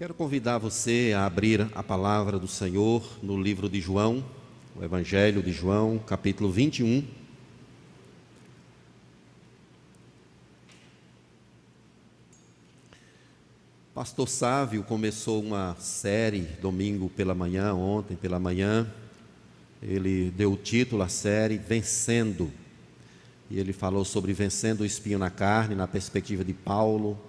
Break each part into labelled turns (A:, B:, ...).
A: Quero convidar você a abrir a palavra do Senhor no livro de João, o Evangelho de João, capítulo 21. Pastor Sávio começou uma série domingo pela manhã, ontem pela manhã. Ele deu o título à série Vencendo. E ele falou sobre vencendo o espinho na carne, na perspectiva de Paulo,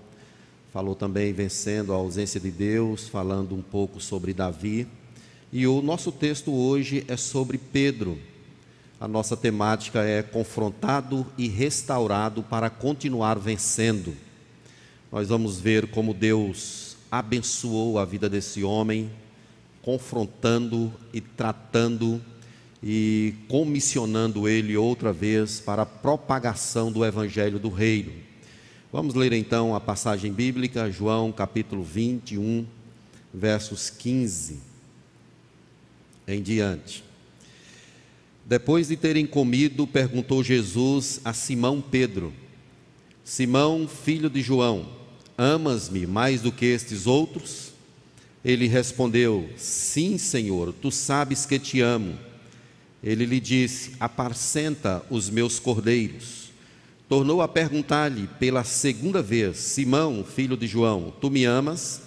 A: falou também vencendo a ausência de Deus, falando um pouco sobre Davi. E o nosso texto hoje é sobre Pedro. A nossa temática é confrontado e restaurado para continuar vencendo. Nós vamos ver como Deus abençoou a vida desse homem, confrontando e tratando e comissionando ele outra vez para a propagação do evangelho do reino. Vamos ler então a passagem bíblica, João capítulo 21, versos 15 em diante. Depois de terem comido, perguntou Jesus a Simão Pedro: Simão, filho de João, amas-me mais do que estes outros? Ele respondeu: Sim, Senhor, tu sabes que te amo. Ele lhe disse: Apacenta os meus cordeiros tornou a perguntar-lhe pela segunda vez: Simão, filho de João, tu me amas?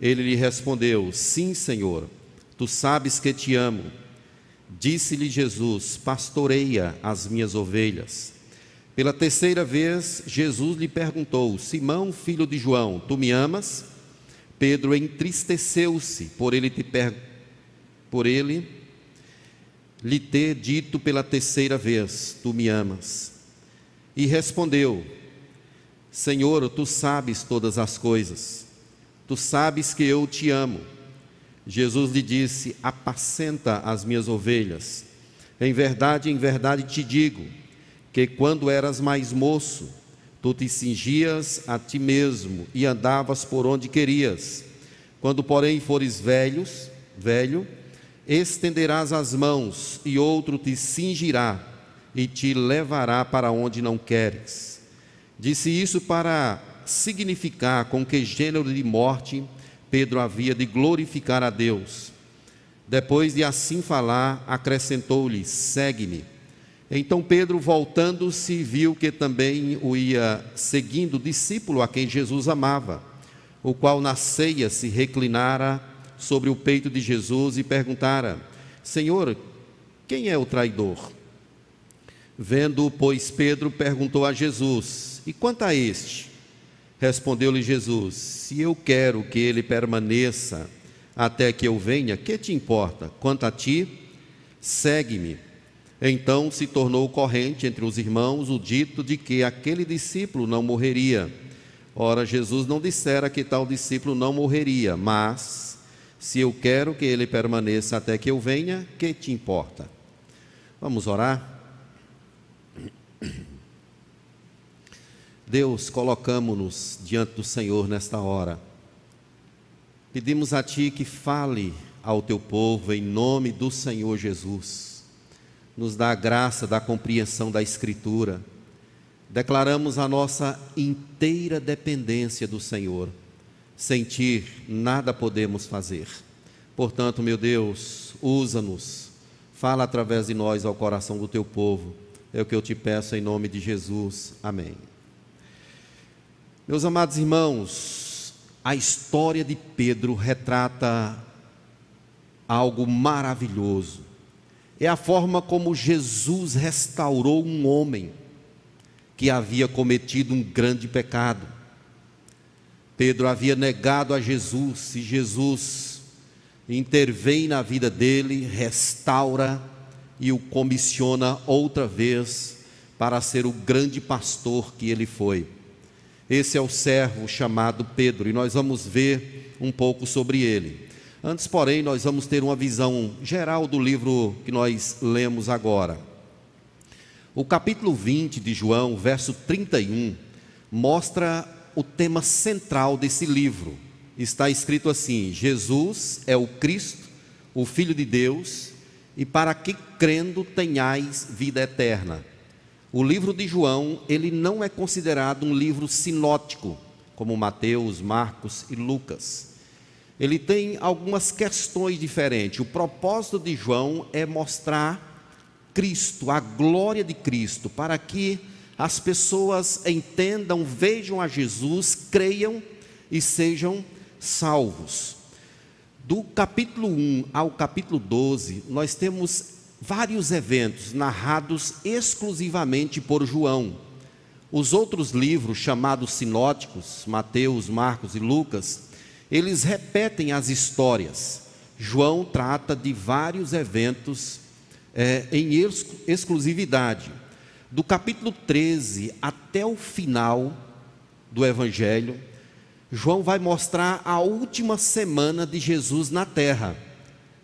A: Ele lhe respondeu: Sim, Senhor, tu sabes que te amo. Disse-lhe Jesus: Pastoreia as minhas ovelhas. Pela terceira vez, Jesus lhe perguntou: Simão, filho de João, tu me amas? Pedro entristeceu-se por ele te per... por ele lhe ter dito pela terceira vez: Tu me amas. E respondeu: Senhor, tu sabes todas as coisas, tu sabes que eu te amo. Jesus lhe disse: Apacenta as minhas ovelhas. Em verdade, em verdade te digo, que quando eras mais moço, tu te cingias a ti mesmo e andavas por onde querias. Quando, porém, fores velhos, velho, estenderás as mãos e outro te cingirá e te levará para onde não queres. Disse isso para significar com que gênero de morte Pedro havia de glorificar a Deus. Depois de assim falar, acrescentou-lhe: Segue-me. Então Pedro, voltando-se, viu que também o ia seguindo o discípulo a quem Jesus amava, o qual na ceia se reclinara sobre o peito de Jesus e perguntara: Senhor, quem é o traidor? Vendo, pois, Pedro perguntou a Jesus: E quanto a este? Respondeu-lhe Jesus: Se eu quero que ele permaneça até que eu venha, que te importa? Quanto a ti, segue-me. Então se tornou corrente entre os irmãos o dito de que aquele discípulo não morreria. Ora, Jesus não dissera que tal discípulo não morreria, mas se eu quero que ele permaneça até que eu venha, que te importa? Vamos orar? Deus, colocamos-nos diante do Senhor nesta hora. Pedimos a Ti que fale ao Teu povo em nome do Senhor Jesus. Nos dá a graça da compreensão da Escritura. Declaramos a nossa inteira dependência do Senhor. Sem Ti, nada podemos fazer. Portanto, meu Deus, usa-nos. Fala através de nós ao coração do Teu povo é o que eu te peço em nome de Jesus. Amém. Meus amados irmãos, a história de Pedro retrata algo maravilhoso. É a forma como Jesus restaurou um homem que havia cometido um grande pecado. Pedro havia negado a Jesus e Jesus intervém na vida dele, restaura e o comissiona outra vez para ser o grande pastor que ele foi. Esse é o servo chamado Pedro e nós vamos ver um pouco sobre ele. Antes, porém, nós vamos ter uma visão geral do livro que nós lemos agora. O capítulo 20 de João, verso 31, mostra o tema central desse livro. Está escrito assim: Jesus é o Cristo, o Filho de Deus, e para que crendo tenhais vida eterna. O livro de João, ele não é considerado um livro sinótico, como Mateus, Marcos e Lucas. ele tem algumas questões diferentes. O propósito de João é mostrar Cristo, a glória de Cristo, para que as pessoas entendam, vejam a Jesus, creiam e sejam salvos. Do capítulo 1 ao capítulo 12, nós temos vários eventos narrados exclusivamente por João. Os outros livros, chamados sinóticos, Mateus, Marcos e Lucas, eles repetem as histórias. João trata de vários eventos é, em exclusividade. Do capítulo 13 até o final do Evangelho, João vai mostrar a última semana de Jesus na terra,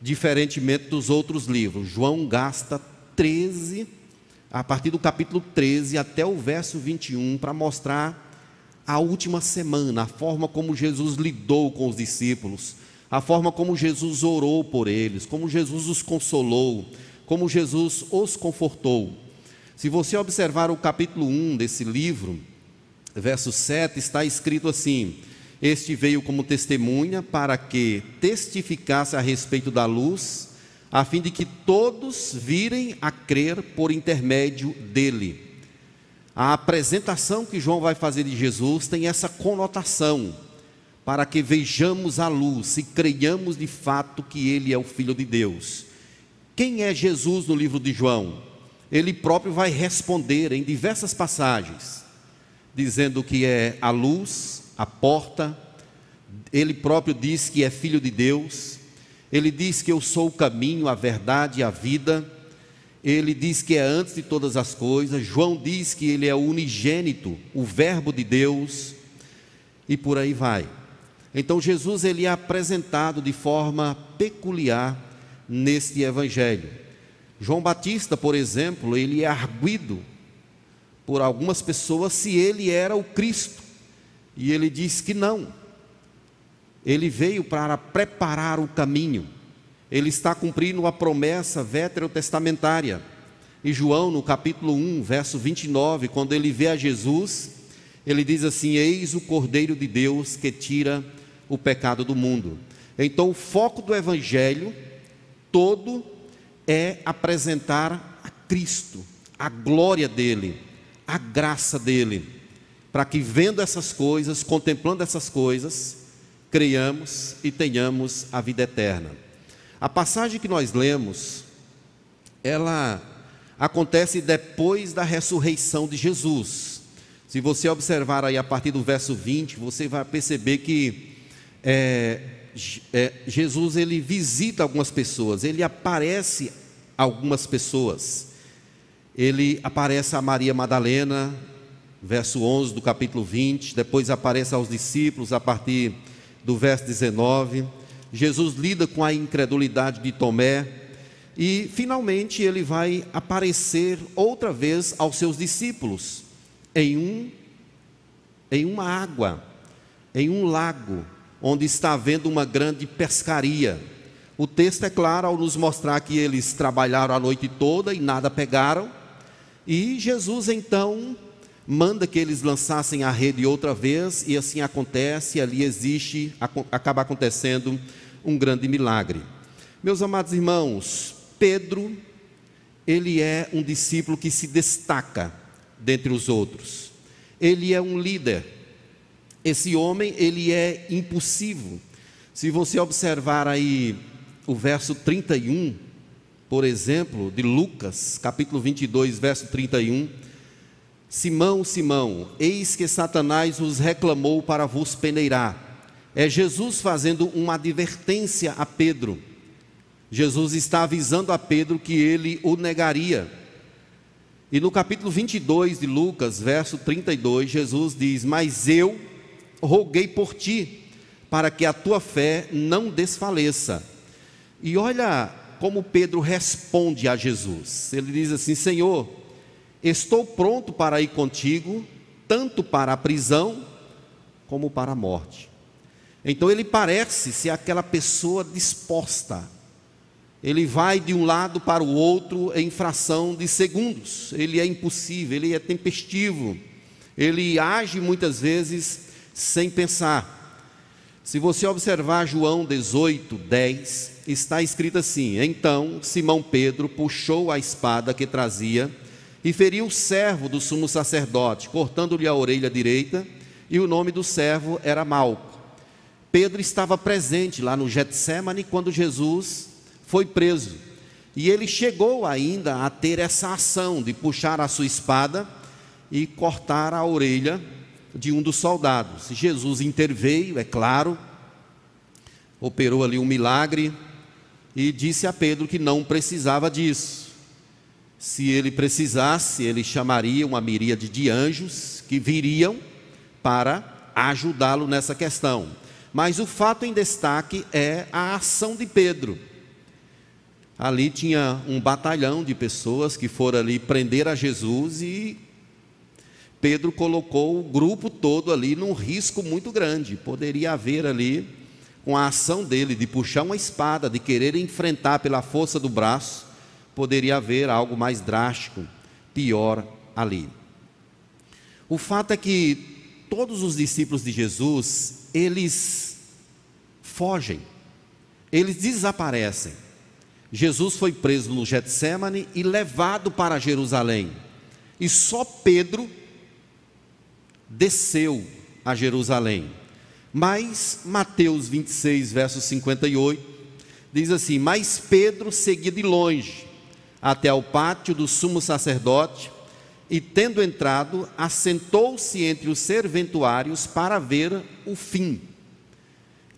A: diferentemente dos outros livros. João gasta 13, a partir do capítulo 13 até o verso 21, para mostrar a última semana, a forma como Jesus lidou com os discípulos, a forma como Jesus orou por eles, como Jesus os consolou, como Jesus os confortou. Se você observar o capítulo 1 desse livro, verso 7, está escrito assim: Este veio como testemunha para que testificasse a respeito da luz, a fim de que todos virem a crer por intermédio dele. A apresentação que João vai fazer de Jesus tem essa conotação, para que vejamos a luz e creiamos de fato que ele é o Filho de Deus. Quem é Jesus no livro de João? Ele próprio vai responder em diversas passagens, dizendo que é a luz, a porta, ele próprio diz que é Filho de Deus, ele diz que eu sou o caminho, a verdade e a vida ele diz que é antes de todas as coisas, João diz que ele é o unigênito, o Verbo de Deus, e por aí vai. Então Jesus ele é apresentado de forma peculiar neste evangelho. João Batista, por exemplo, ele é arguido por algumas pessoas se ele era o Cristo, e ele diz que não. Ele veio para preparar o caminho ele está cumprindo a promessa veterotestamentária. E João, no capítulo 1, verso 29, quando ele vê a Jesus, ele diz assim: Eis o Cordeiro de Deus que tira o pecado do mundo. Então, o foco do Evangelho todo é apresentar a Cristo, a glória dele, a graça dele, para que vendo essas coisas, contemplando essas coisas, creiamos e tenhamos a vida eterna. A passagem que nós lemos, ela acontece depois da ressurreição de Jesus. Se você observar aí a partir do verso 20, você vai perceber que é, é, Jesus ele visita algumas pessoas, ele aparece algumas pessoas. Ele aparece a Maria Madalena, verso 11 do capítulo 20, depois aparece aos discípulos a partir do verso 19 Jesus lida com a incredulidade de Tomé e finalmente ele vai aparecer outra vez aos seus discípulos em um em uma água, em um lago, onde está havendo uma grande pescaria. O texto é claro ao nos mostrar que eles trabalharam a noite toda e nada pegaram. E Jesus então manda que eles lançassem a rede outra vez, e assim acontece, ali existe, acaba acontecendo um grande milagre. Meus amados irmãos, Pedro, ele é um discípulo que se destaca dentre os outros. Ele é um líder. Esse homem, ele é impulsivo. Se você observar aí o verso 31, por exemplo, de Lucas, capítulo 22, verso 31, Simão, Simão, eis que Satanás os reclamou para vos peneirar é Jesus fazendo uma advertência a Pedro. Jesus está avisando a Pedro que ele o negaria. E no capítulo 22 de Lucas, verso 32, Jesus diz: Mas eu roguei por ti, para que a tua fé não desfaleça. E olha como Pedro responde a Jesus. Ele diz assim: Senhor, estou pronto para ir contigo, tanto para a prisão como para a morte. Então ele parece ser aquela pessoa disposta. Ele vai de um lado para o outro em fração de segundos. Ele é impossível, ele é tempestivo. Ele age muitas vezes sem pensar. Se você observar João 18, 10, está escrito assim: Então Simão Pedro puxou a espada que trazia e feriu o servo do sumo sacerdote, cortando-lhe a orelha direita, e o nome do servo era Malco. Pedro estava presente lá no Getsemane quando Jesus foi preso. E ele chegou ainda a ter essa ação de puxar a sua espada e cortar a orelha de um dos soldados. Jesus interveio, é claro, operou ali um milagre e disse a Pedro que não precisava disso. Se ele precisasse, ele chamaria uma miríade de anjos que viriam para ajudá-lo nessa questão. Mas o fato em destaque é a ação de Pedro. Ali tinha um batalhão de pessoas que foram ali prender a Jesus e Pedro colocou o grupo todo ali num risco muito grande. Poderia haver ali, com a ação dele de puxar uma espada, de querer enfrentar pela força do braço, poderia haver algo mais drástico, pior ali. O fato é que todos os discípulos de Jesus, eles fogem, eles desaparecem. Jesus foi preso no Getsemane e levado para Jerusalém. E só Pedro desceu a Jerusalém. Mas Mateus 26, verso 58, diz assim: Mas Pedro seguia de longe até ao pátio do sumo sacerdote e, tendo entrado, assentou-se entre os serventuários para ver o fim.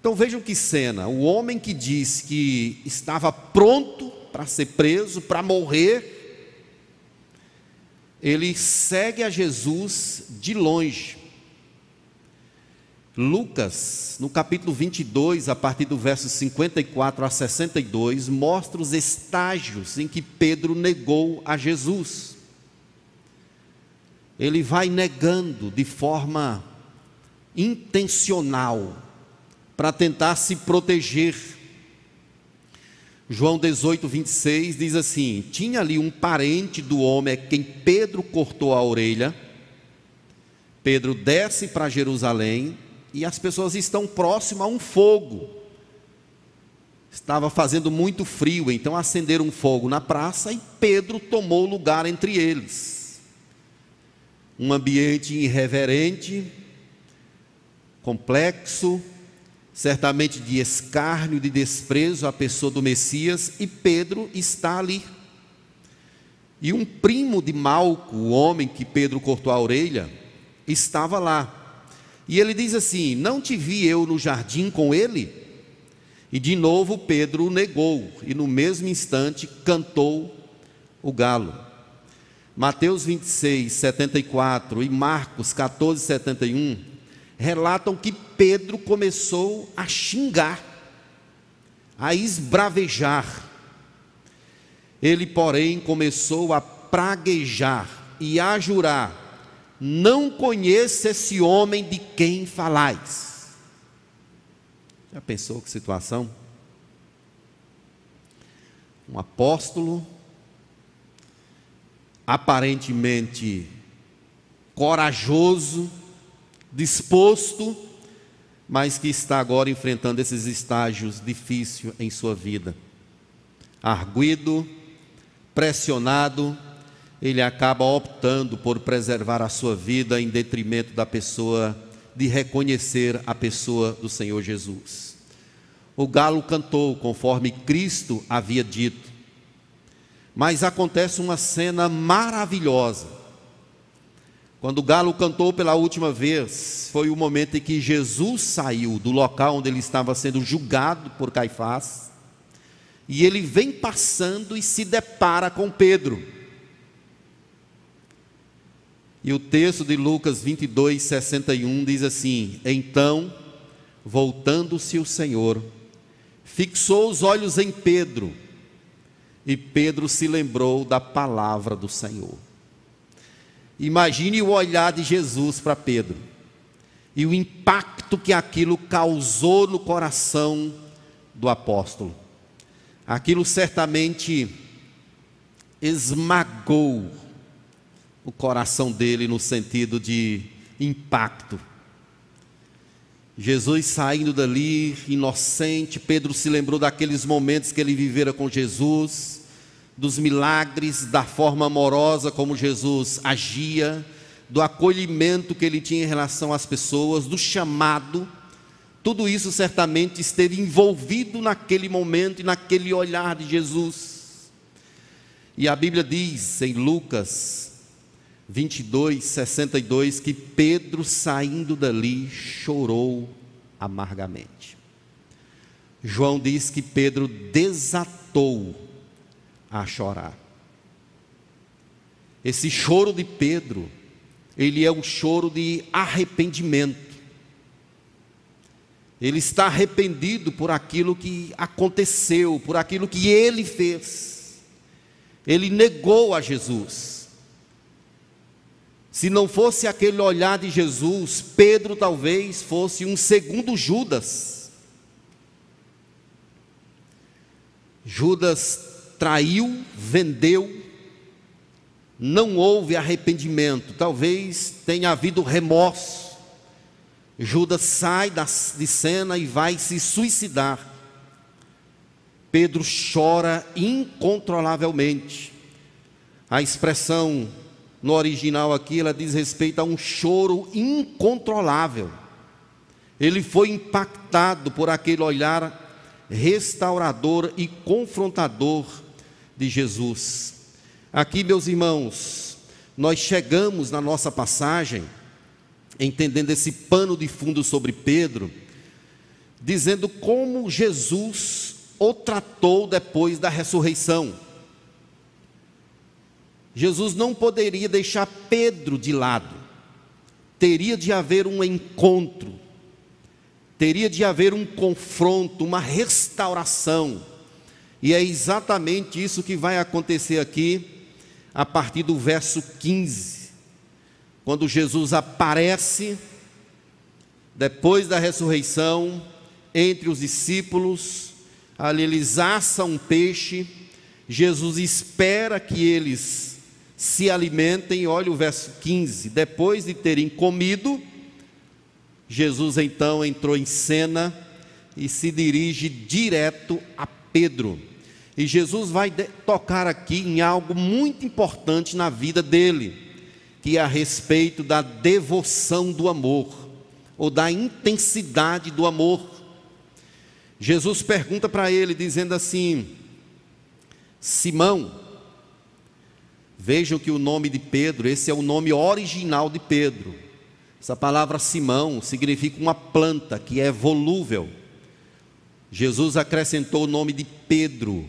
A: Então vejam que cena: o homem que disse que estava pronto para ser preso, para morrer, ele segue a Jesus de longe. Lucas, no capítulo 22, a partir do verso 54 a 62, mostra os estágios em que Pedro negou a Jesus. Ele vai negando de forma intencional, para tentar se proteger João 18, 26 diz assim: Tinha ali um parente do homem a quem Pedro cortou a orelha. Pedro desce para Jerusalém e as pessoas estão próximas a um fogo. Estava fazendo muito frio, então acenderam um fogo na praça e Pedro tomou lugar entre eles. Um ambiente irreverente, complexo, certamente de escárnio, de desprezo à pessoa do Messias, e Pedro está ali. E um primo de Malco, o homem que Pedro cortou a orelha, estava lá. E ele diz assim: Não te vi eu no jardim com ele? E de novo Pedro o negou, e no mesmo instante cantou o galo. Mateus 26, 74 e Marcos 14, 71 relatam que Pedro começou a xingar, a esbravejar. Ele, porém, começou a praguejar e a jurar: Não conheço esse homem de quem falais. Já pensou que situação? Um apóstolo, aparentemente corajoso, disposto, mas que está agora enfrentando esses estágios difíceis em sua vida. Arguido, pressionado, ele acaba optando por preservar a sua vida em detrimento da pessoa, de reconhecer a pessoa do Senhor Jesus. O galo cantou conforme Cristo havia dito, mas acontece uma cena maravilhosa quando o galo cantou pela última vez, foi o momento em que Jesus saiu do local onde ele estava sendo julgado por Caifás, e ele vem passando e se depara com Pedro. E o texto de Lucas 22, 61 diz assim: Então, voltando-se o Senhor, fixou os olhos em Pedro, e Pedro se lembrou da palavra do Senhor. Imagine o olhar de Jesus para Pedro e o impacto que aquilo causou no coração do apóstolo. Aquilo certamente esmagou o coração dele no sentido de impacto. Jesus saindo dali, inocente, Pedro se lembrou daqueles momentos que ele vivera com Jesus, dos milagres, da forma amorosa como Jesus agia, do acolhimento que ele tinha em relação às pessoas, do chamado. Tudo isso certamente esteve envolvido naquele momento e naquele olhar de Jesus. E a Bíblia diz em Lucas 22, 62, que Pedro saindo dali chorou amargamente. João diz que Pedro desatou a chorar. Esse choro de Pedro, ele é um choro de arrependimento. Ele está arrependido por aquilo que aconteceu, por aquilo que ele fez. Ele negou a Jesus. Se não fosse aquele olhar de Jesus, Pedro talvez fosse um segundo Judas. Judas traiu, vendeu, não houve arrependimento, talvez tenha havido remorso. Judas sai de cena e vai se suicidar. Pedro chora incontrolavelmente. A expressão no original aqui, ela diz respeito a um choro incontrolável. Ele foi impactado por aquele olhar restaurador e confrontador de Jesus. Aqui, meus irmãos, nós chegamos na nossa passagem, entendendo esse pano de fundo sobre Pedro, dizendo como Jesus o tratou depois da ressurreição. Jesus não poderia deixar Pedro de lado. Teria de haver um encontro, teria de haver um confronto, uma restauração. E é exatamente isso que vai acontecer aqui, a partir do verso 15, quando Jesus aparece, depois da ressurreição, entre os discípulos, ali eles assam um peixe, Jesus espera que eles se alimentem, olha o verso 15. Depois de terem comido, Jesus então entrou em cena e se dirige direto a Pedro. E Jesus vai tocar aqui em algo muito importante na vida dele, que é a respeito da devoção do amor, ou da intensidade do amor. Jesus pergunta para ele, dizendo assim: Simão, Vejam que o nome de Pedro, esse é o nome original de Pedro. Essa palavra Simão significa uma planta que é volúvel. Jesus acrescentou o nome de Pedro.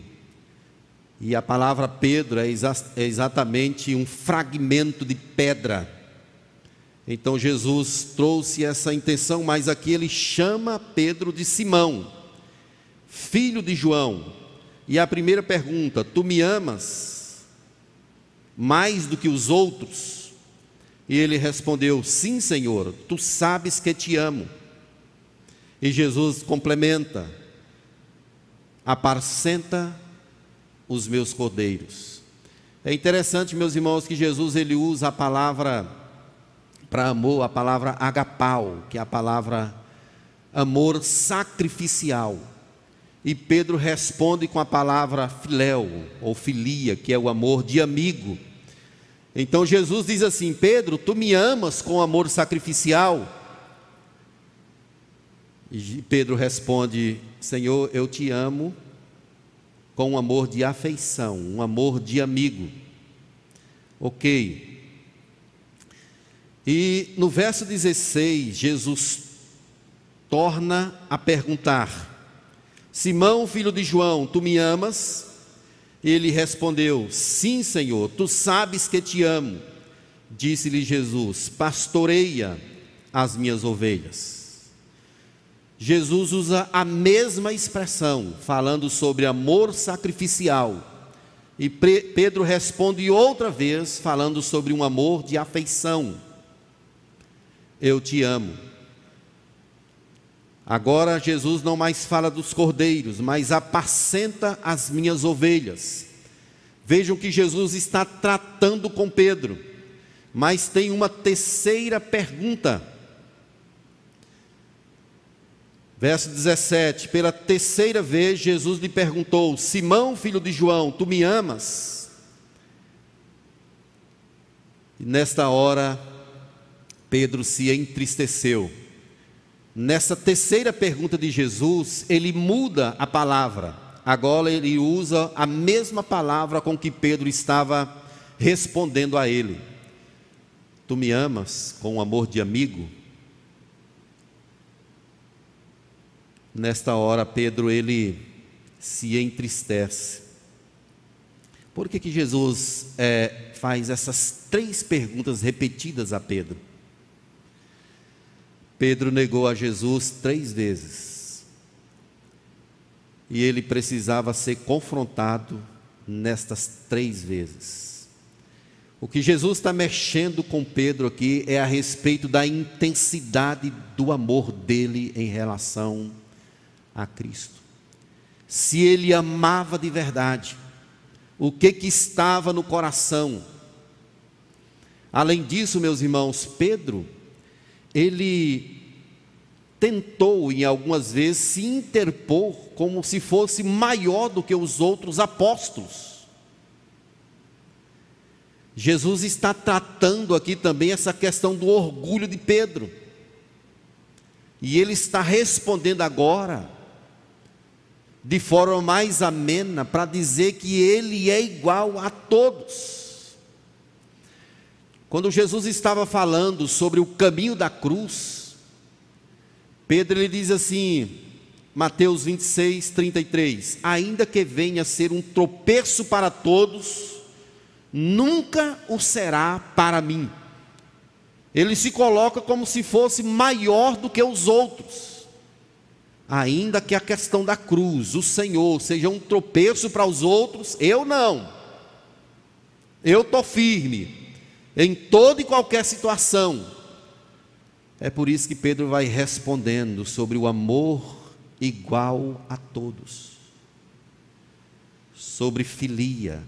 A: E a palavra Pedro é, exa é exatamente um fragmento de pedra. Então Jesus trouxe essa intenção, mas aqui ele chama Pedro de Simão, filho de João. E a primeira pergunta: Tu me amas? Mais do que os outros? E ele respondeu: Sim, Senhor, tu sabes que te amo. E Jesus complementa: Apacenta os meus cordeiros. É interessante, meus irmãos, que Jesus ele usa a palavra para amor, a palavra agapau, que é a palavra amor sacrificial. E Pedro responde com a palavra filéu, ou filia, que é o amor de amigo. Então Jesus diz assim: Pedro, tu me amas com amor sacrificial? E Pedro responde: Senhor, eu te amo com um amor de afeição, um amor de amigo. Ok. E no verso 16, Jesus torna a perguntar: Simão, filho de João, tu me amas? Ele respondeu: Sim, Senhor, tu sabes que te amo. Disse-lhe Jesus: Pastoreia as minhas ovelhas. Jesus usa a mesma expressão, falando sobre amor sacrificial. E Pedro responde outra vez, falando sobre um amor de afeição. Eu te amo. Agora Jesus não mais fala dos cordeiros, mas apacenta as minhas ovelhas. Vejam que Jesus está tratando com Pedro, mas tem uma terceira pergunta. Verso 17: Pela terceira vez Jesus lhe perguntou: Simão, filho de João, tu me amas? E nesta hora, Pedro se entristeceu. Nessa terceira pergunta de Jesus, ele muda a palavra. Agora ele usa a mesma palavra com que Pedro estava respondendo a ele. Tu me amas com um amor de amigo? Nesta hora, Pedro ele se entristece. Por que, que Jesus é, faz essas três perguntas repetidas a Pedro? Pedro negou a Jesus três vezes. E ele precisava ser confrontado nestas três vezes. O que Jesus está mexendo com Pedro aqui é a respeito da intensidade do amor dele em relação a Cristo. Se ele amava de verdade, o que que estava no coração? Além disso, meus irmãos, Pedro, ele tentou em algumas vezes se interpor como se fosse maior do que os outros apóstolos. Jesus está tratando aqui também essa questão do orgulho de Pedro. E ele está respondendo agora de forma mais amena para dizer que ele é igual a todos. Quando Jesus estava falando sobre o caminho da cruz, Pedro ele diz assim, Mateus 26, 33: Ainda que venha a ser um tropeço para todos, nunca o será para mim. Ele se coloca como se fosse maior do que os outros ainda que a questão da cruz, o Senhor, seja um tropeço para os outros, eu não. Eu estou firme em toda e qualquer situação. É por isso que Pedro vai respondendo sobre o amor igual a todos, sobre filia,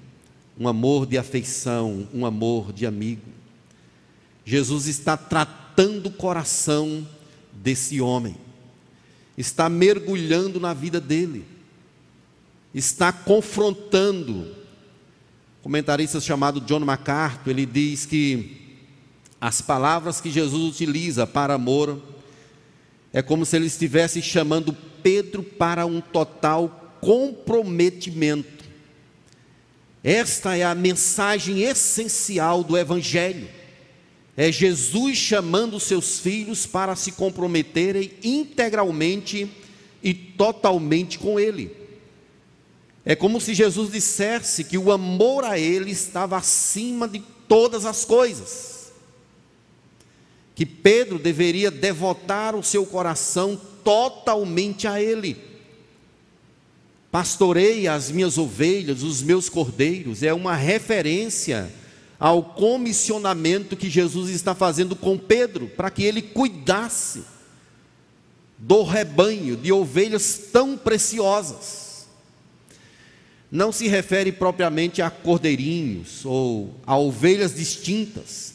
A: um amor de afeição, um amor de amigo. Jesus está tratando o coração desse homem está mergulhando na vida dele, está confrontando. Comentarista chamado John MacArthur, ele diz que as palavras que Jesus utiliza para amor é como se ele estivesse chamando Pedro para um total comprometimento. Esta é a mensagem essencial do Evangelho é Jesus chamando seus filhos para se comprometerem integralmente e totalmente com Ele. É como se Jesus dissesse que o amor a Ele estava acima de todas as coisas. Que Pedro deveria devotar o seu coração totalmente a Ele. Pastorei as minhas ovelhas, os meus cordeiros, é uma referência ao comissionamento que Jesus está fazendo com Pedro, para que ele cuidasse do rebanho de ovelhas tão preciosas. Não se refere propriamente a cordeirinhos ou a ovelhas distintas,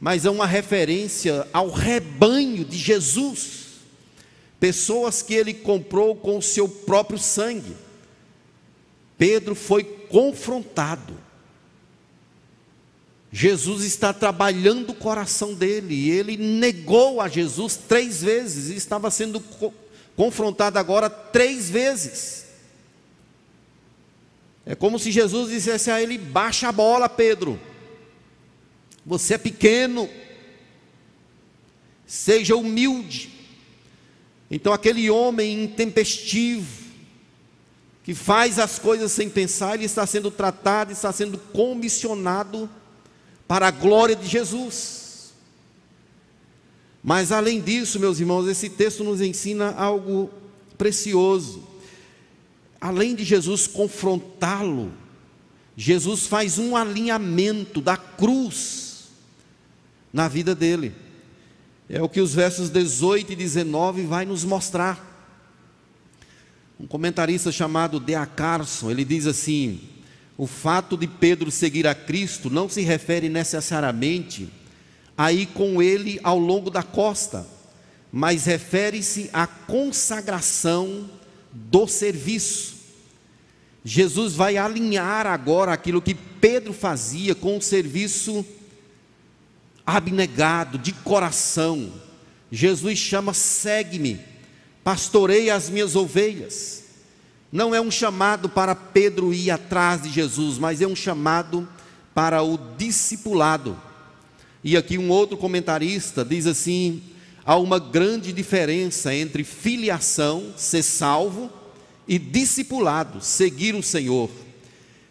A: mas é uma referência ao rebanho de Jesus, pessoas que ele comprou com o seu próprio sangue. Pedro foi confrontado Jesus está trabalhando o coração dele, e ele negou a Jesus três vezes, e estava sendo co confrontado agora três vezes. É como se Jesus dissesse a ele: baixa a bola, Pedro, você é pequeno, seja humilde. Então, aquele homem intempestivo, que faz as coisas sem pensar, ele está sendo tratado, está sendo comissionado para a glória de Jesus. Mas além disso, meus irmãos, esse texto nos ensina algo precioso. Além de Jesus confrontá-lo, Jesus faz um alinhamento da cruz na vida dele. É o que os versos 18 e 19 vai nos mostrar. Um comentarista chamado Dea Carson, ele diz assim: o fato de Pedro seguir a Cristo não se refere necessariamente a ir com ele ao longo da costa, mas refere-se à consagração do serviço. Jesus vai alinhar agora aquilo que Pedro fazia com o serviço abnegado, de coração. Jesus chama: segue-me, pastorei as minhas ovelhas. Não é um chamado para Pedro ir atrás de Jesus, mas é um chamado para o discipulado. E aqui um outro comentarista diz assim: há uma grande diferença entre filiação, ser salvo, e discipulado, seguir o Senhor.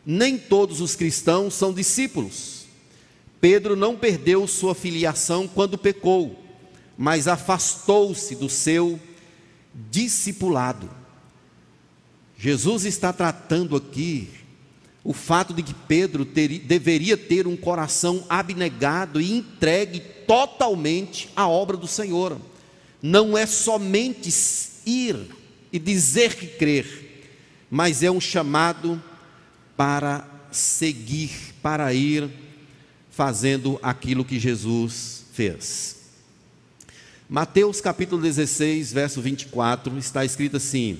A: Nem todos os cristãos são discípulos. Pedro não perdeu sua filiação quando pecou, mas afastou-se do seu discipulado. Jesus está tratando aqui o fato de que Pedro ter, deveria ter um coração abnegado e entregue totalmente à obra do Senhor. Não é somente ir e dizer que crer, mas é um chamado para seguir, para ir fazendo aquilo que Jesus fez. Mateus capítulo 16, verso 24, está escrito assim: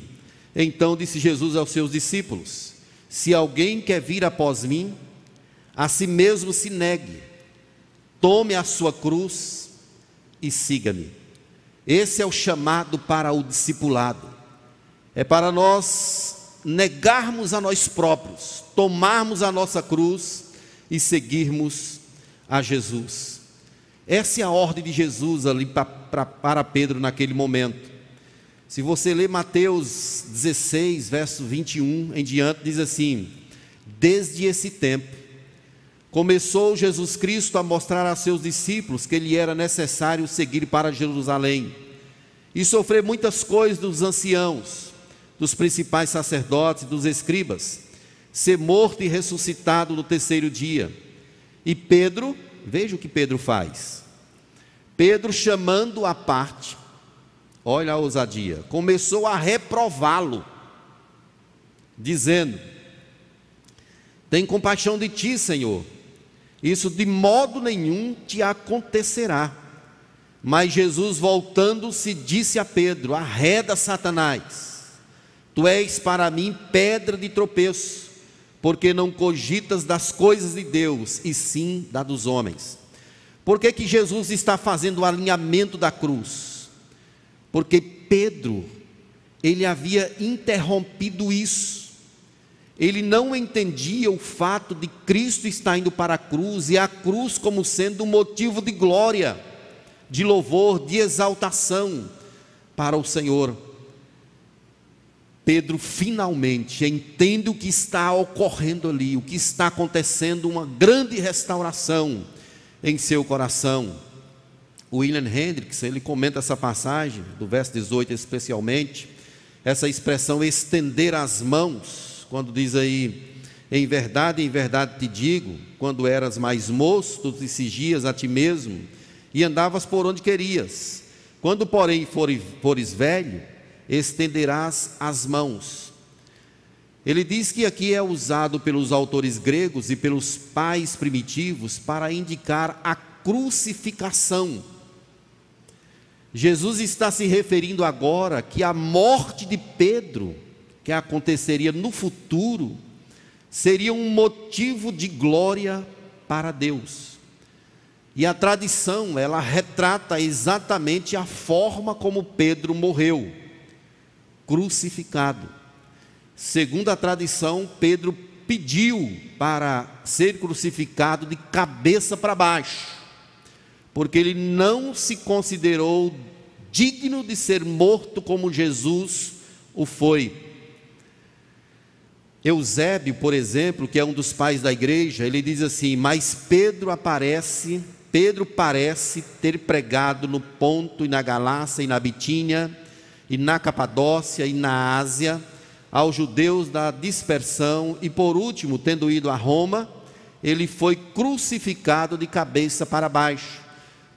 A: Então disse Jesus aos seus discípulos: Se alguém quer vir após mim, a si mesmo se negue, tome a sua cruz e siga-me. Esse é o chamado para o discipulado. É para nós negarmos a nós próprios, tomarmos a nossa cruz e seguirmos a Jesus. Essa é a ordem de Jesus ali para Pedro naquele momento. Se você ler Mateus 16, verso 21 em diante, diz assim: Desde esse tempo, começou Jesus Cristo a mostrar a seus discípulos que lhe era necessário seguir para Jerusalém e sofrer muitas coisas dos anciãos, dos principais sacerdotes, dos escribas, ser morto e ressuscitado no terceiro dia. E Pedro, veja o que Pedro faz. Pedro, chamando a parte, olha a ousadia, começou a reprová-lo, dizendo: Tem compaixão de ti, Senhor, isso de modo nenhum te acontecerá. Mas Jesus, voltando-se, disse a Pedro: Arreda Satanás, tu és para mim pedra de tropeço porque não cogitas das coisas de Deus, e sim da dos homens. Por que, que Jesus está fazendo o alinhamento da cruz? Porque Pedro, ele havia interrompido isso. Ele não entendia o fato de Cristo estar indo para a cruz e a cruz como sendo um motivo de glória, de louvor, de exaltação para o Senhor. Pedro finalmente entende o que está ocorrendo ali, o que está acontecendo, uma grande restauração em seu coração. William Hendricks, ele comenta essa passagem, do verso 18 especialmente, essa expressão estender as mãos, quando diz aí, em verdade, em verdade te digo, quando eras mais moço, tu te sigias a ti mesmo e andavas por onde querias. Quando, porém, fores, fores velho, estenderás as mãos. Ele diz que aqui é usado pelos autores gregos e pelos pais primitivos para indicar a crucificação. Jesus está se referindo agora que a morte de Pedro, que aconteceria no futuro, seria um motivo de glória para Deus. E a tradição, ela retrata exatamente a forma como Pedro morreu crucificado. Segundo a tradição, Pedro pediu para ser crucificado de cabeça para baixo, porque ele não se considerou digno de ser morto como Jesus o foi. Eusébio, por exemplo, que é um dos pais da igreja, ele diz assim: Mas Pedro aparece, Pedro parece ter pregado no Ponto e na Galácia e na Bitínia e na Capadócia e na Ásia, aos judeus da dispersão, e por último, tendo ido a Roma, ele foi crucificado de cabeça para baixo,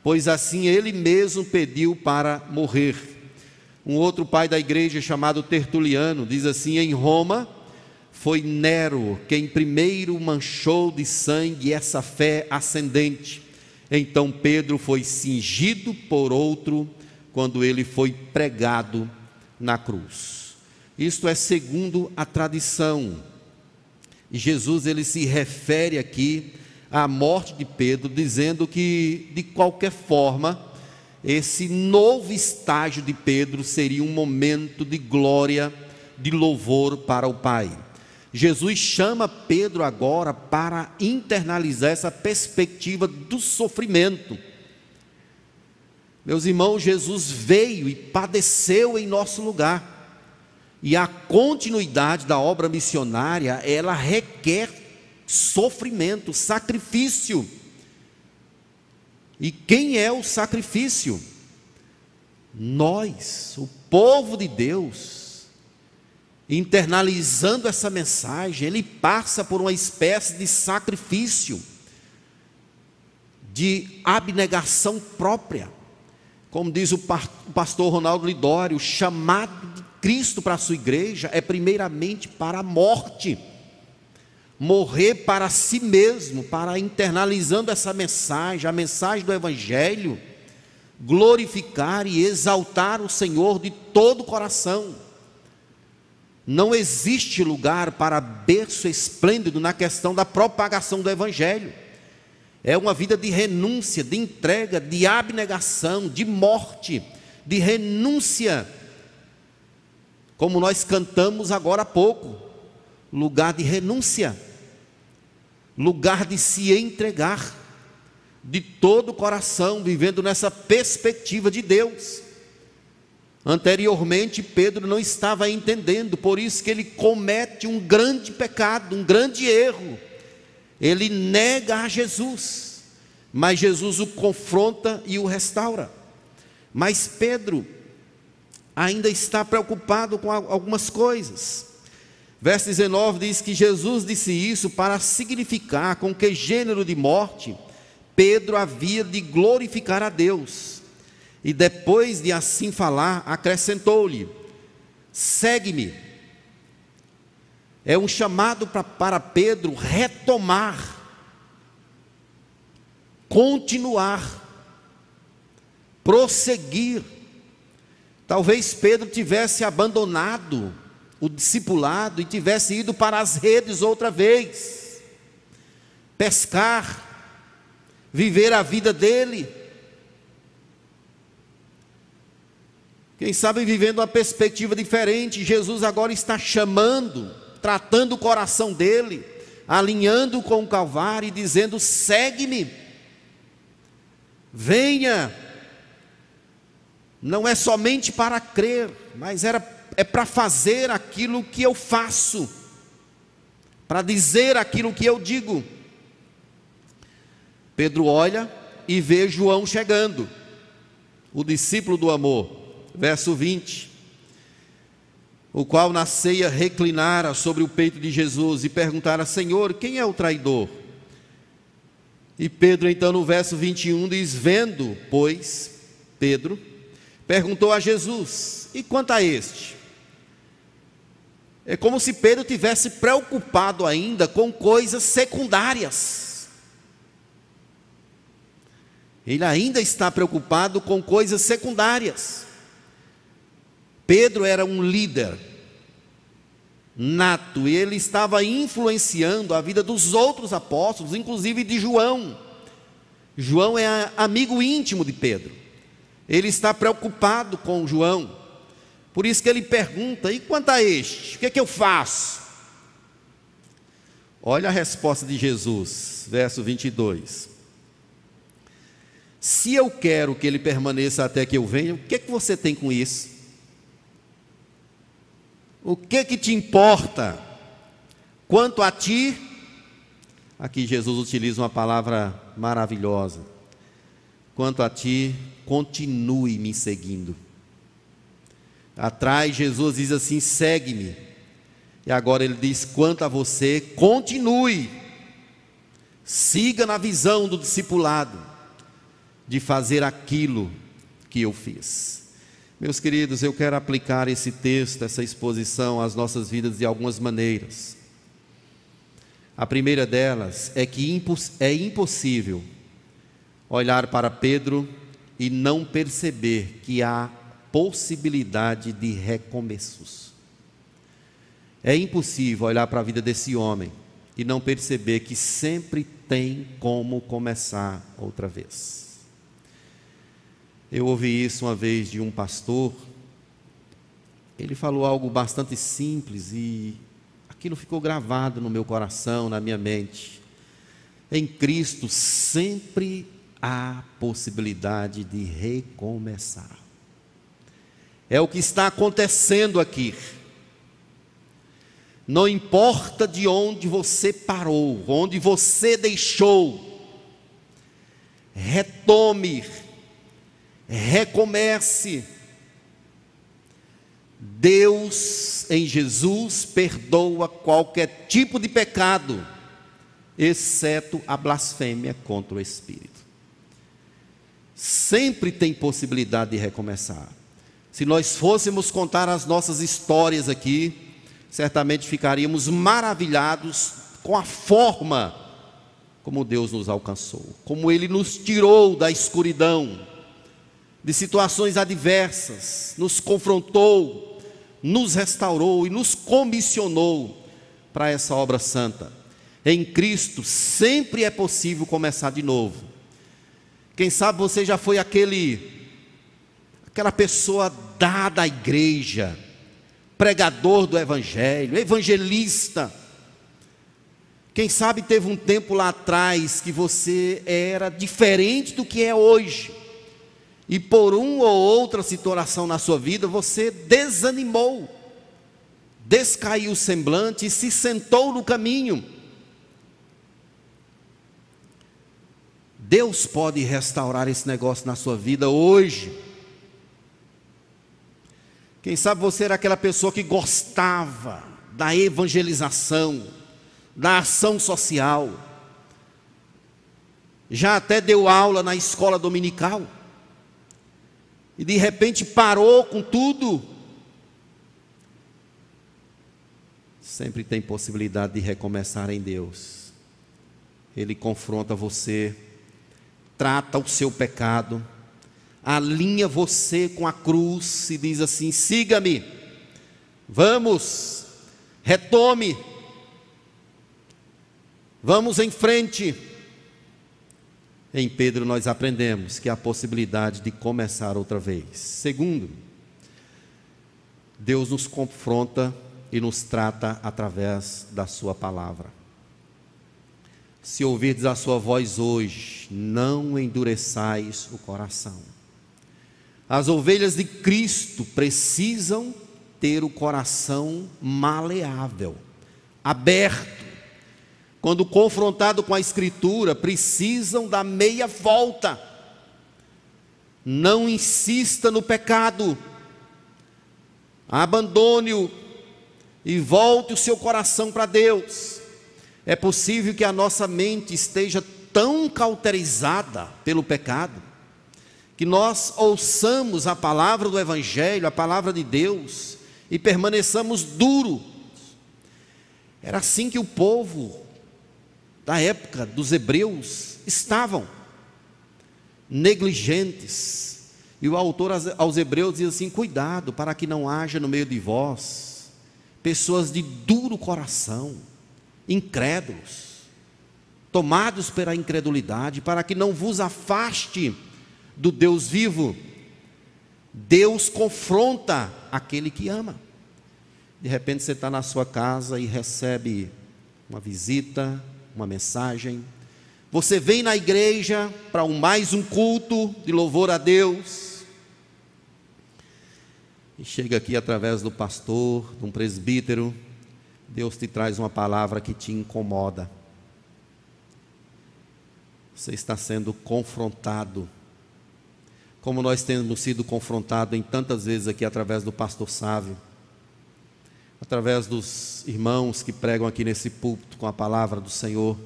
A: pois assim ele mesmo pediu para morrer. Um outro pai da igreja chamado Tertuliano diz assim: em Roma foi Nero quem primeiro manchou de sangue essa fé ascendente. Então Pedro foi cingido por outro quando ele foi pregado na cruz. Isto é segundo a tradição. Jesus ele se refere aqui à morte de Pedro, dizendo que de qualquer forma esse novo estágio de Pedro seria um momento de glória, de louvor para o Pai. Jesus chama Pedro agora para internalizar essa perspectiva do sofrimento meus irmãos, Jesus veio e padeceu em nosso lugar. E a continuidade da obra missionária, ela requer sofrimento, sacrifício. E quem é o sacrifício? Nós, o povo de Deus, internalizando essa mensagem, ele passa por uma espécie de sacrifício, de abnegação própria. Como diz o pastor Ronaldo Lidório, o chamado de Cristo para a sua igreja é primeiramente para a morte. Morrer para si mesmo, para internalizando essa mensagem, a mensagem do Evangelho, glorificar e exaltar o Senhor de todo o coração. Não existe lugar para berço esplêndido na questão da propagação do Evangelho. É uma vida de renúncia, de entrega, de abnegação, de morte, de renúncia. Como nós cantamos agora há pouco, lugar de renúncia, lugar de se entregar de todo o coração, vivendo nessa perspectiva de Deus. Anteriormente, Pedro não estava entendendo, por isso que ele comete um grande pecado, um grande erro ele nega a Jesus, mas Jesus o confronta e o restaura. Mas Pedro ainda está preocupado com algumas coisas. Verso 19 diz que Jesus disse isso para significar com que gênero de morte Pedro havia de glorificar a Deus. E depois de assim falar, acrescentou-lhe: Segue-me é um chamado para Pedro retomar, continuar, prosseguir. Talvez Pedro tivesse abandonado o discipulado e tivesse ido para as redes outra vez, pescar, viver a vida dele. Quem sabe vivendo uma perspectiva diferente, Jesus agora está chamando tratando o coração dele, alinhando com o Calvário e dizendo: segue-me, venha. Não é somente para crer, mas era, é para fazer aquilo que eu faço, para dizer aquilo que eu digo. Pedro olha e vê João chegando, o discípulo do amor, verso 20 o qual na ceia reclinara sobre o peito de Jesus e perguntara: Senhor, quem é o traidor? E Pedro, então, no verso 21, diz: Vendo, pois, Pedro, perguntou a Jesus: E quanto a este? É como se Pedro tivesse preocupado ainda com coisas secundárias. Ele ainda está preocupado com coisas secundárias. Pedro era um líder nato e ele estava influenciando a vida dos outros apóstolos, inclusive de João. João é amigo íntimo de Pedro. Ele está preocupado com João. Por isso que ele pergunta: e quanto a este? O que é que eu faço? Olha a resposta de Jesus, verso 22. Se eu quero que ele permaneça até que eu venha, o que é que você tem com isso? O que que te importa? Quanto a ti, aqui Jesus utiliza uma palavra maravilhosa. Quanto a ti, continue me seguindo. Atrás, Jesus diz assim: segue-me. E agora ele diz: quanto a você, continue. Siga na visão do discipulado, de fazer aquilo que eu fiz. Meus queridos, eu quero aplicar esse texto, essa exposição às nossas vidas de algumas maneiras. A primeira delas é que é impossível olhar para Pedro e não perceber que há possibilidade de recomeços. É impossível olhar para a vida desse homem e não perceber que sempre tem como começar outra vez. Eu ouvi isso uma vez de um pastor. Ele falou algo bastante simples e aquilo ficou gravado no meu coração, na minha mente. Em Cristo sempre há possibilidade de recomeçar. É o que está acontecendo aqui. Não importa de onde você parou, onde você deixou, retome, recomece. Deus em Jesus perdoa qualquer tipo de pecado, exceto a blasfêmia contra o Espírito. Sempre tem possibilidade de recomeçar. Se nós fôssemos contar as nossas histórias aqui, certamente ficaríamos maravilhados com a forma como Deus nos alcançou, como Ele nos tirou da escuridão, de situações adversas, nos confrontou, nos restaurou e nos comissionou para essa obra santa. Em Cristo sempre é possível começar de novo. Quem sabe você já foi aquele aquela pessoa dada à igreja, pregador do evangelho, evangelista. Quem sabe teve um tempo lá atrás que você era diferente do que é hoje. E por uma ou outra situação na sua vida você desanimou, descaiu o semblante e se sentou no caminho. Deus pode restaurar esse negócio na sua vida hoje. Quem sabe você era aquela pessoa que gostava da evangelização, da ação social. Já até deu aula na escola dominical. E de repente parou com tudo. Sempre tem possibilidade de recomeçar em Deus. Ele confronta você, trata o seu pecado alinha você com a cruz e diz assim: siga-me, vamos, retome, vamos em frente. Em Pedro nós aprendemos que há a possibilidade de começar outra vez. Segundo, Deus nos confronta e nos trata através da Sua palavra. Se ouvirdes a Sua voz hoje, não endureçais o coração. As ovelhas de Cristo precisam ter o coração maleável, aberto. Quando confrontado com a Escritura, precisam dar meia volta. Não insista no pecado, abandone-o e volte o seu coração para Deus. É possível que a nossa mente esteja tão cauterizada pelo pecado que nós ouçamos a palavra do Evangelho, a palavra de Deus, e permaneçamos duros. Era assim que o povo da época dos hebreus estavam, negligentes. E o autor aos hebreus diz assim: cuidado para que não haja no meio de vós pessoas de duro coração, incrédulos, tomados pela incredulidade, para que não vos afaste do Deus vivo. Deus confronta aquele que ama. De repente você está na sua casa e recebe uma visita, uma mensagem. Você vem na igreja para um, mais um culto de louvor a Deus. E chega aqui através do pastor, de um presbítero. Deus te traz uma palavra que te incomoda. Você está sendo confrontado como nós temos sido confrontados em tantas vezes aqui através do pastor Sávio, através dos irmãos que pregam aqui nesse púlpito com a palavra do Senhor.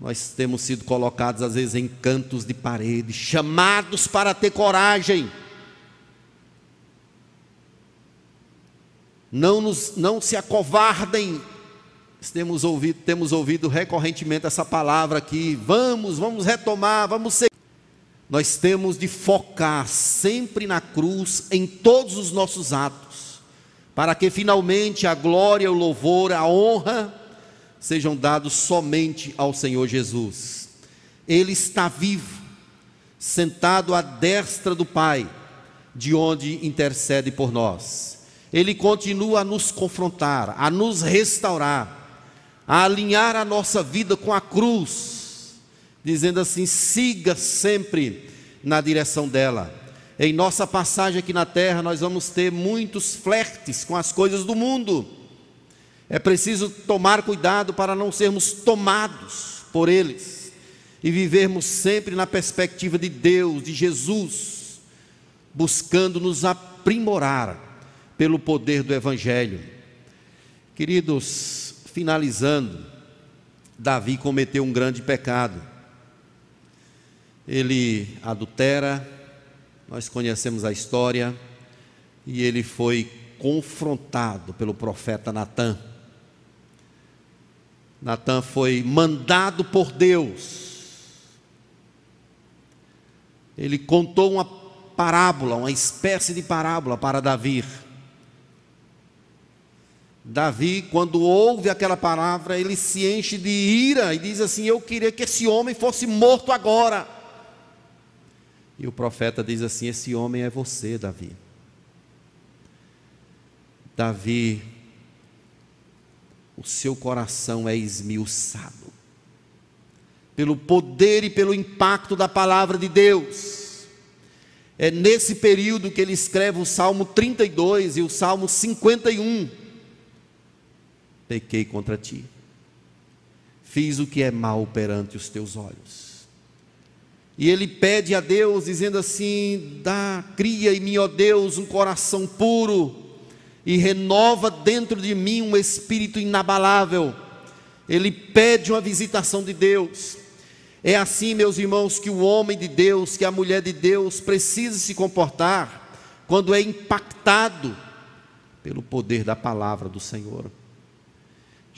A: Nós temos sido colocados às vezes em cantos de parede, chamados para ter coragem. Não, nos, não se acovardem, temos ouvido, temos ouvido recorrentemente essa palavra aqui. Vamos, vamos retomar, vamos ser. Nós temos de focar sempre na cruz em todos os nossos atos, para que finalmente a glória, o louvor, a honra sejam dados somente ao Senhor Jesus. Ele está vivo, sentado à destra do Pai, de onde intercede por nós. Ele continua a nos confrontar, a nos restaurar, a alinhar a nossa vida com a cruz, dizendo assim: siga sempre na direção dela. Em nossa passagem aqui na terra, nós vamos ter muitos flertes com as coisas do mundo. É preciso tomar cuidado para não sermos tomados por eles e vivermos sempre na perspectiva de Deus, de Jesus, buscando nos aprimorar pelo poder do Evangelho. Queridos, finalizando, Davi cometeu um grande pecado. Ele adultera, nós conhecemos a história, e ele foi confrontado pelo profeta Natã. Natã foi mandado por Deus. Ele contou uma parábola, uma espécie de parábola para Davi. Davi, quando ouve aquela palavra, ele se enche de ira e diz assim: Eu queria que esse homem fosse morto agora. E o profeta diz assim: Esse homem é você, Davi. Davi, o seu coração é esmiuçado pelo poder e pelo impacto da palavra de Deus. É nesse período que ele escreve o Salmo 32 e o Salmo 51 pequei contra ti. Fiz o que é mal perante os teus olhos. E ele pede a Deus, dizendo assim: dá, cria em mim, ó Deus, um coração puro, e renova dentro de mim um espírito inabalável. Ele pede uma visitação de Deus. É assim, meus irmãos, que o homem de Deus, que a mulher de Deus precisa se comportar quando é impactado pelo poder da palavra do Senhor.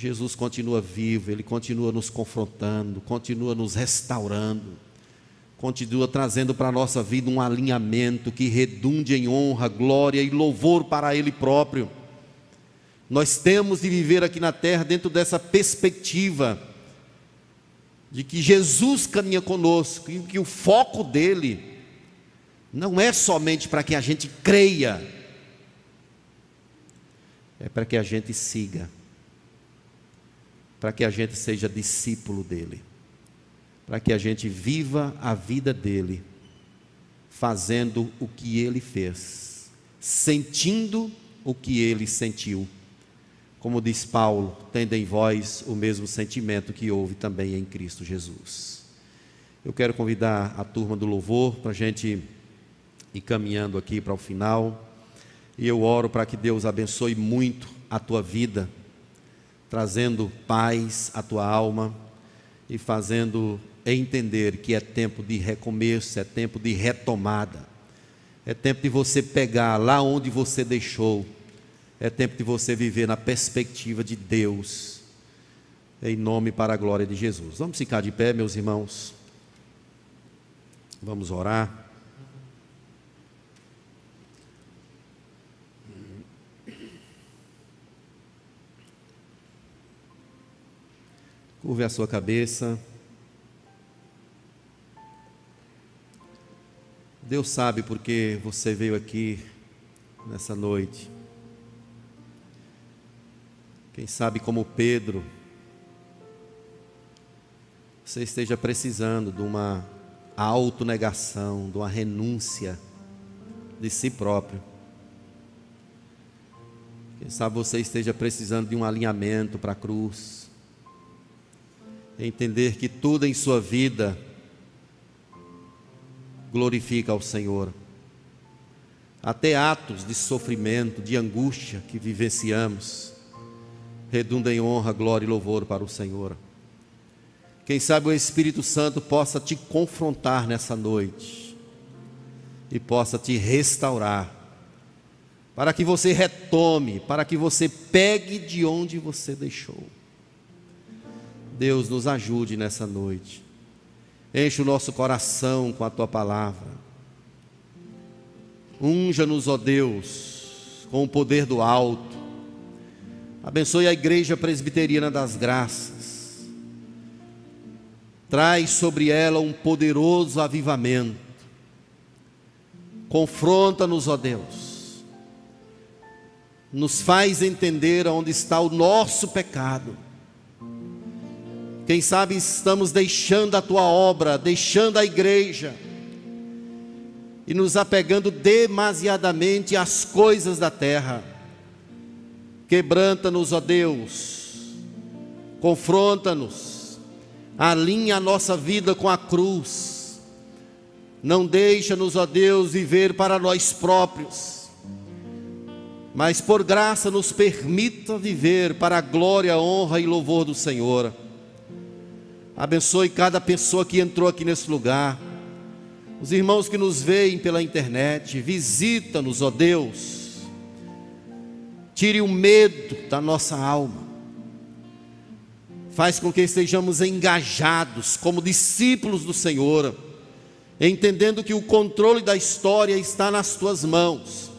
A: Jesus continua vivo, Ele continua nos confrontando, continua nos restaurando, continua trazendo para a nossa vida um alinhamento que redunde em honra, glória e louvor para Ele próprio. Nós temos de viver aqui na terra dentro dessa perspectiva de que Jesus caminha conosco e que o foco dele não é somente para que a gente creia, é para que a gente siga para que a gente seja discípulo dele, para que a gente viva a vida dele, fazendo o que ele fez, sentindo o que ele sentiu. Como diz Paulo, tendo em vós o mesmo sentimento que houve também em Cristo Jesus. Eu quero convidar a turma do louvor para a gente ir caminhando aqui para o final. E eu oro para que Deus abençoe muito a tua vida trazendo paz à tua alma e fazendo entender que é tempo de recomeço, é tempo de retomada, é tempo de você pegar lá onde você deixou, é tempo de você viver na perspectiva de Deus, em nome para a glória de Jesus. Vamos ficar de pé, meus irmãos, vamos orar. Curve a sua cabeça. Deus sabe porque você veio aqui nessa noite. Quem sabe, como Pedro, você esteja precisando de uma autonegação, de uma renúncia de si próprio. Quem sabe você esteja precisando de um alinhamento para a cruz entender que tudo em sua vida glorifica ao Senhor. Até atos de sofrimento, de angústia que vivenciamos, redunda em honra, glória e louvor para o Senhor. Quem sabe o Espírito Santo possa te confrontar nessa noite e possa te restaurar, para que você retome, para que você pegue de onde você deixou. Deus nos ajude nessa noite. Enche o nosso coração com a tua palavra. Unja-nos, ó Deus, com o poder do alto. Abençoe a igreja presbiteriana das graças. Traz sobre ela um poderoso avivamento. Confronta-nos, ó Deus. Nos faz entender onde está o nosso pecado quem sabe estamos deixando a tua obra, deixando a igreja e nos apegando demasiadamente às coisas da terra. Quebranta-nos, ó Deus, confronta-nos, alinha a nossa vida com a cruz. Não deixa-nos, ó Deus, viver para nós próprios, mas por graça nos permita viver para a glória, honra e louvor do Senhor. Abençoe cada pessoa que entrou aqui nesse lugar. Os irmãos que nos veem pela internet, visita-nos, ó Deus. Tire o medo da nossa alma. Faz com que estejamos engajados como discípulos do Senhor, entendendo que o controle da história está nas tuas mãos.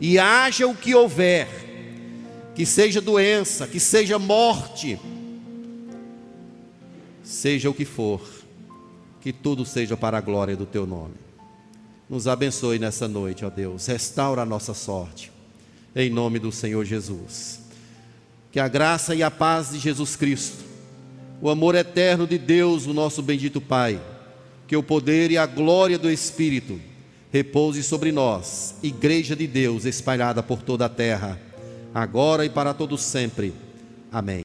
A: E haja o que houver, que seja doença, que seja morte, seja o que for, que tudo seja para a glória do teu nome. Nos abençoe nessa noite, ó Deus, restaura a nossa sorte, em nome do Senhor Jesus. Que a graça e a paz de Jesus Cristo, o amor eterno de Deus, o nosso bendito Pai, que o poder e a glória do Espírito repouse sobre nós, Igreja de Deus espalhada por toda a terra, agora e para todo sempre. Amém.